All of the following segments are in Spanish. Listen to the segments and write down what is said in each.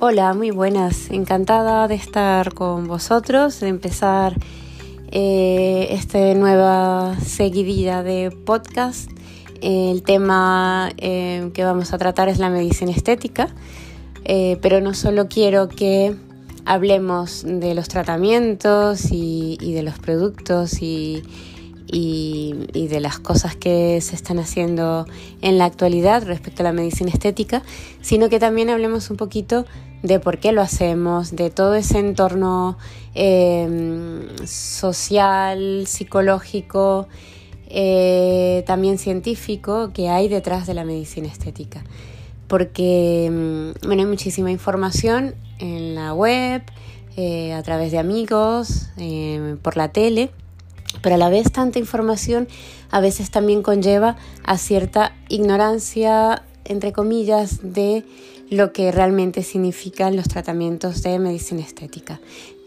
Hola, muy buenas. Encantada de estar con vosotros, de empezar eh, esta nueva seguidilla de podcast. El tema eh, que vamos a tratar es la medicina estética, eh, pero no solo quiero que hablemos de los tratamientos y de los productos y, de las cosas que se están haciendo en la actualidad respecto a la medicina estética, sino que también hablemos un poquito por qué lo hacemos, de todo ese entorno em, social, psicológico, eh, también científico que hay detrás de la medicina estética. Porque em, bueno, hay muchísima información en la web, eh, a través de amigos, em, por la tele pero a la vez tanta información a veces también conlleva a cierta ignorancia, entre comillas, de lo que realmente significan los tratamientos de medicina estética.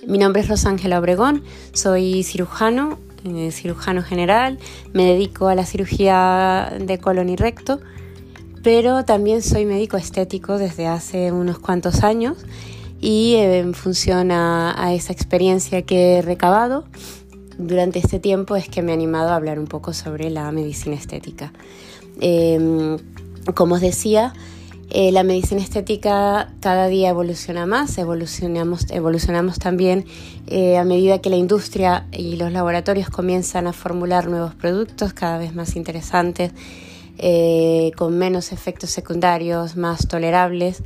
Mi nombre es Rosángela Obregón, soy cirujano, eh, cirujano general, me dedico a la cirugía de colon y recto, pero también soy médico estético desde hace unos cuantos años y eh, en función a esa experiencia que he recabado, durante este tiempo es que me he animado a hablar un poco sobre la medicina estética. Em, como os decía, eh, la medicina estética cada día evoluciona más, evolucionamos, evolucionamos también eh, a medida que la industria y los laboratorios comienzan a formular nuevos productos cada vez más interesantes, eh, con menos efectos secundarios, más tolerables.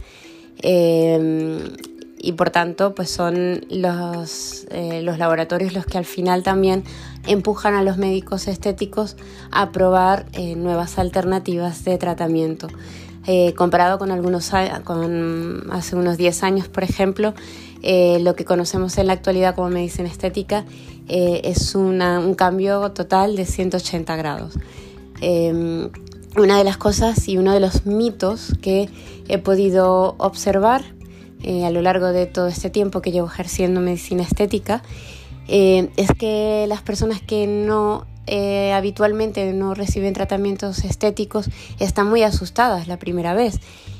Y por tanto pues son los, eh, los laboratorios los que al final también empujan a los médicos estéticos a probar eh, nuevas alternativas de tratamiento. Eh, comparado con algunos con hace unos 10 años, por ejemplo, lo que conocemos en la actualidad como medicina estética es un cambio total de 180 grados. Em, una de las cosas y uno de los mitos que he podido observar eh, a lo largo de todo este tiempo que llevo ejerciendo medicina estética, eh, es que las personas que no eh, habitualmente no reciben tratamientos estéticos están muy asustadas la primera vez.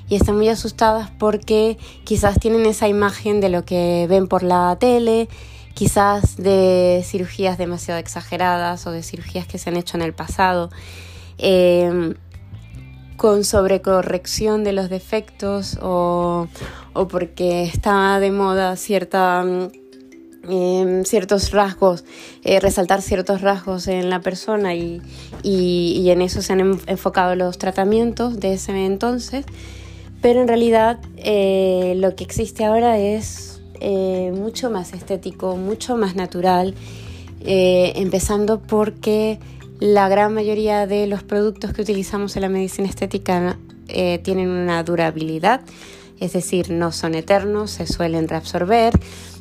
Y están muy asustadas porque quizás tienen esa imagen de lo que ven por la tele, quizás de cirugías demasiado exageradas o de cirugías que se han hecho en el pasado con sobrecorrección de los defectos o, porque está de moda cierta, mm, em, ciertos rasgos, eh, resaltar ciertos rasgos en la persona y, en eso se han enfocado los tratamientos de ese entonces. Pero en realidad eh, lo que existe ahora es eh, mucho más estético, mucho más natural, empezando porque la gran mayoría de los productos que utilizamos en la medicina estética eh, tienen una durabilidad, es decir, no son eternos, se suelen reabsorber,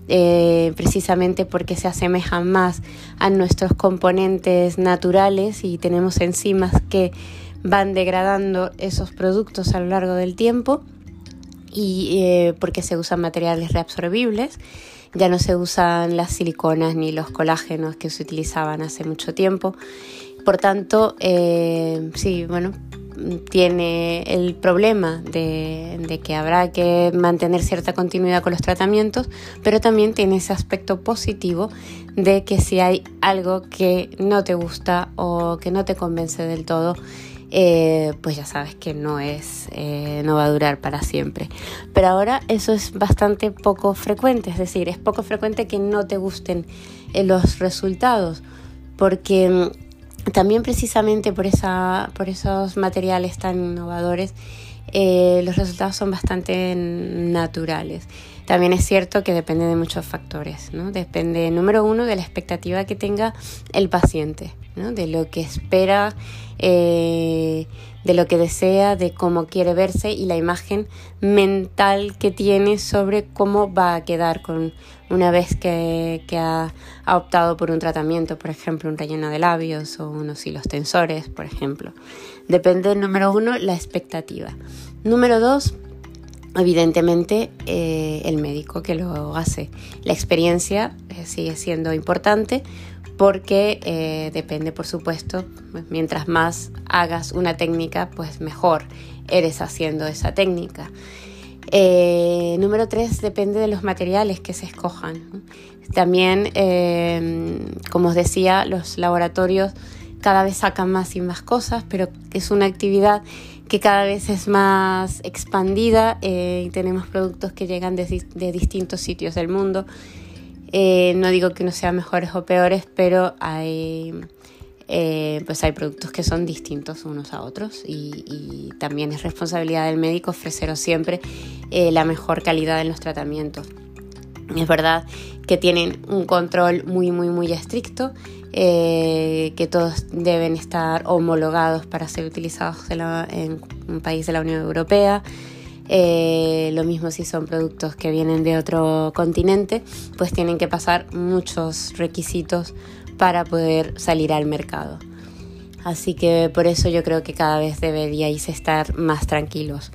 eh, precisamente porque se asemejan más a nuestros componentes naturales y tenemos enzimas que van degradando esos productos a lo largo del tiempo y eh, porque se usan materiales reabsorbibles. Ya no se usan las siliconas ni los colágenos que se utilizaban hace mucho tiempo por tanto, eh, sí, bueno, tiene el problema de, que habrá que mantener cierta continuidad con los tratamientos, pero también tiene ese aspecto positivo de que si hay algo que no te gusta o que no te convence del todo, eh, pues ya sabes que no es, eh, no va a durar para siempre. Pero ahora eso es bastante poco frecuente, es decir, es poco frecuente que no te gusten los resultados, porque también precisamente por, esa, por esos materiales tan innovadores, eh, los resultados son bastante naturales. También es cierto que depende de muchos factores, ¿no? Depende, número uno, de la expectativa que tenga el paciente, ¿no? De lo que espera, eh, de lo que desea, de cómo quiere verse y la imagen mental que tiene sobre cómo va a quedar con una vez que, ha, optado por un tratamiento, por ejemplo, un relleno de labios o unos hilos tensores, por ejemplo. Depende, número uno, la expectativa. Número dos, evidentemente eh, el médico que lo hace. La experiencia eh, sigue siendo importante porque eh, depende, por supuesto, mientras más hagas una técnica, pues mejor eres haciendo esa técnica. Número tres, depende de los materiales que se escojan. También, eh, como os decía, los laboratorios cada vez sacan más y más cosas, pero es una actividad que cada vez es más expandida y tenemos productos que llegan de, distintos sitios del mundo. no digo que no sean mejores o peores, pero hay eh, pues hay productos que son distintos unos a otros y, también es responsabilidad del médico ofreceros siempre eh, la mejor calidad en los tratamientos. Es verdad que tienen un control muy, muy, muy estricto, eh, que todos deben estar homologados para ser utilizados en, un país de la Unión Europea. lo mismo si son productos que vienen de otro continente, pues tienen que pasar muchos requisitos para poder salir al mercado. Así que por eso yo creo que cada vez deberíais estar más tranquilos.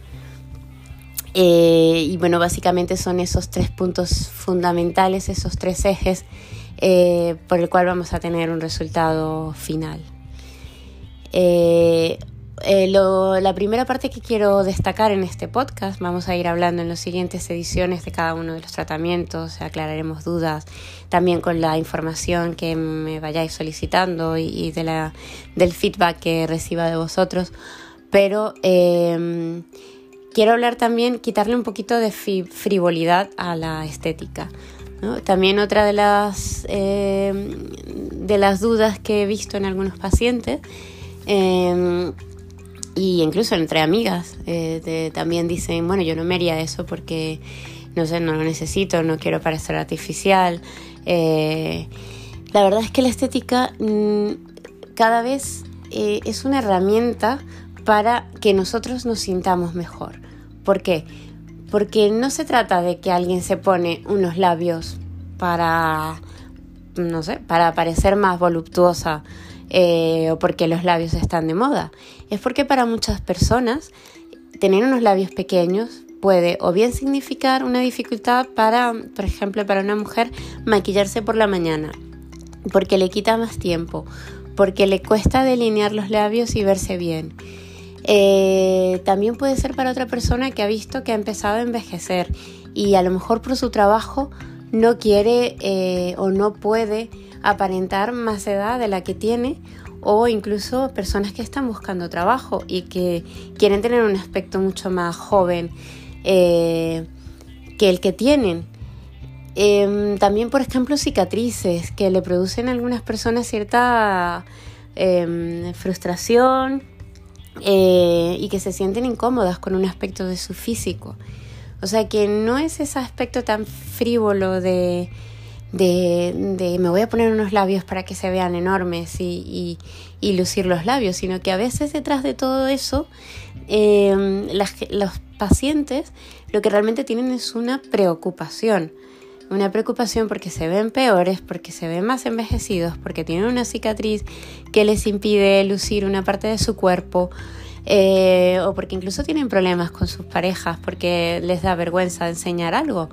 Eh, y bueno, básicamente son esos tres puntos fundamentales, esos tres ejes eh, por el cual vamos a tener un resultado final. Eh, eh, la primera parte que quiero destacar en este podcast, vamos a ir hablando en las siguientes ediciones de cada uno de los tratamientos, aclararemos dudas también con la información que me vayáis solicitando y, de la, del feedback que reciba de vosotros, pero em, quiero hablar también, quitarle un poquito de frivolidad a la estética. También otra de las, em, de las dudas que he visto en algunos pacientes em, y incluso entre amigas eh, también dicen, bueno, yo no me haría eso porque, no sé, no lo necesito, no quiero parecer artificial. Eh, la verdad es que la estética mm, cada vez eh, es una herramienta para que nosotros nos sintamos mejor. ¿Por qué? Porque no se trata de que alguien se pone unos labios para, no sé, para parecer más voluptuosa eh, o porque los labios están de moda. Es porque para muchas personas tener unos labios pequeños puede o bien significar una dificultad para, por ejemplo, para una mujer maquillarse por la mañana, porque le quita más tiempo, porque le cuesta delinear los labios y verse bien. Eh, también puede ser para otra persona que ha visto que ha empezado a envejecer y a lo mejor por su trabajo no quiere eh, o no puede aparentar más edad de la que tiene o incluso personas que están buscando trabajo y que quieren tener un aspecto mucho más joven eh, que el que tienen. Em, también, por ejemplo, cicatrices que le producen a algunas personas cierta em, frustración eh, y que se sienten incómodas con un aspecto de su físico. O sea que no es ese aspecto tan frívolo de de, me voy a poner unos labios para que se vean enormes y, lucir los labios, sino que a veces detrás de todo eso em, los pacientes lo que realmente tienen es una preocupación. Una preocupación porque se ven peores, porque se ven más envejecidos, porque tienen una cicatriz que les impide lucir una parte de su cuerpo, eh, o porque incluso tienen problemas con sus parejas, porque les da vergüenza enseñar algo.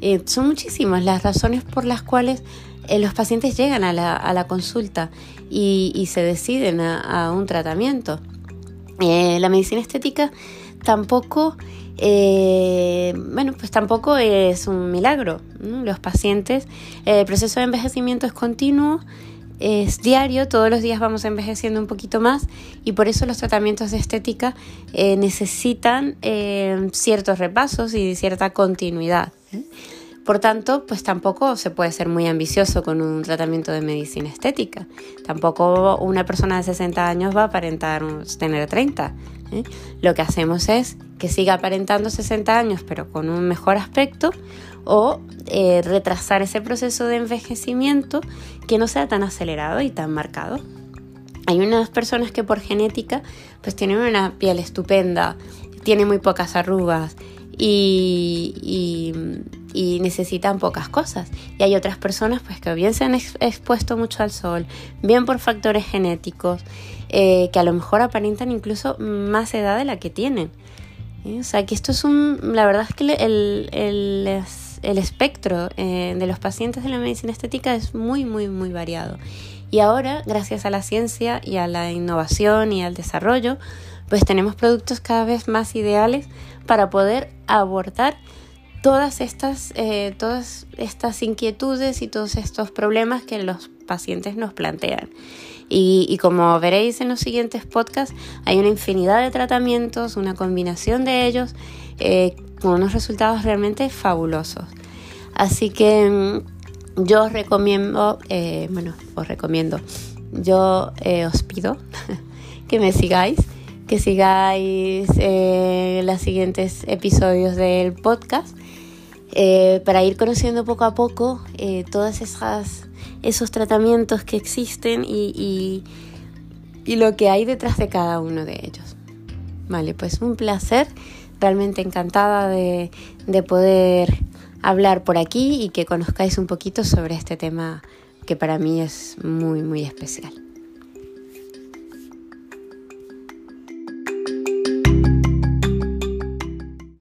Eh, son muchísimas las razones por las cuales eh, los pacientes llegan a la, consulta y, se deciden a, un tratamiento. La medicina estética tampoco, bueno, pues tampoco es un milagro. Los pacientes, el proceso de envejecimiento es continuo, es diario, todos los días vamos envejeciendo un poquito más y por eso los tratamientos de estética necesitan ciertos repasos y cierta continuidad. Por tanto, pues tampoco se puede ser muy ambicioso con un tratamiento de medicina estética. Tampoco una persona de 60 años va a aparentar tener 30. ¿eh? Lo que hacemos es que siga aparentando 60 años pero con un mejor aspecto o eh, retrasar ese proceso de envejecimiento que no sea tan acelerado y tan marcado. Hay unas personas que por genética pues tienen una piel estupenda, tienen muy pocas arrugas, y, necesitan pocas cosas. Y hay otras personas pues que bien se han expuesto mucho al sol, bien por factores genéticos, eh, que a lo mejor aparentan incluso más edad de la que tienen. ¿Eh? O sea que esto es un, la verdad es que el, el, el espectro eh, de los pacientes de la medicina estética es muy, muy, muy variado. Y ahora, gracias a la ciencia y a la innovación y al desarrollo, pues tenemos productos cada vez más ideales para poder abordar todas estas, eh, todas estas inquietudes y todos estos problemas que los pacientes nos plantean. Y, como veréis en los siguientes podcasts, hay una infinidad de tratamientos, una combinación de ellos, eh, con unos resultados realmente fabulosos. Así que mm, yo os recomiendo, eh, bueno, os recomiendo, yo os pido que me sigáis que sigáis eh, los siguientes episodios del podcast eh, para ir conociendo poco a poco eh, todos esos tratamientos que existen y, y, lo que hay detrás de cada uno de ellos. Vale, pues un placer, realmente encantada de, de poder hablar por aquí y que conozcáis un poquito sobre este tema que para mí es muy, muy especial.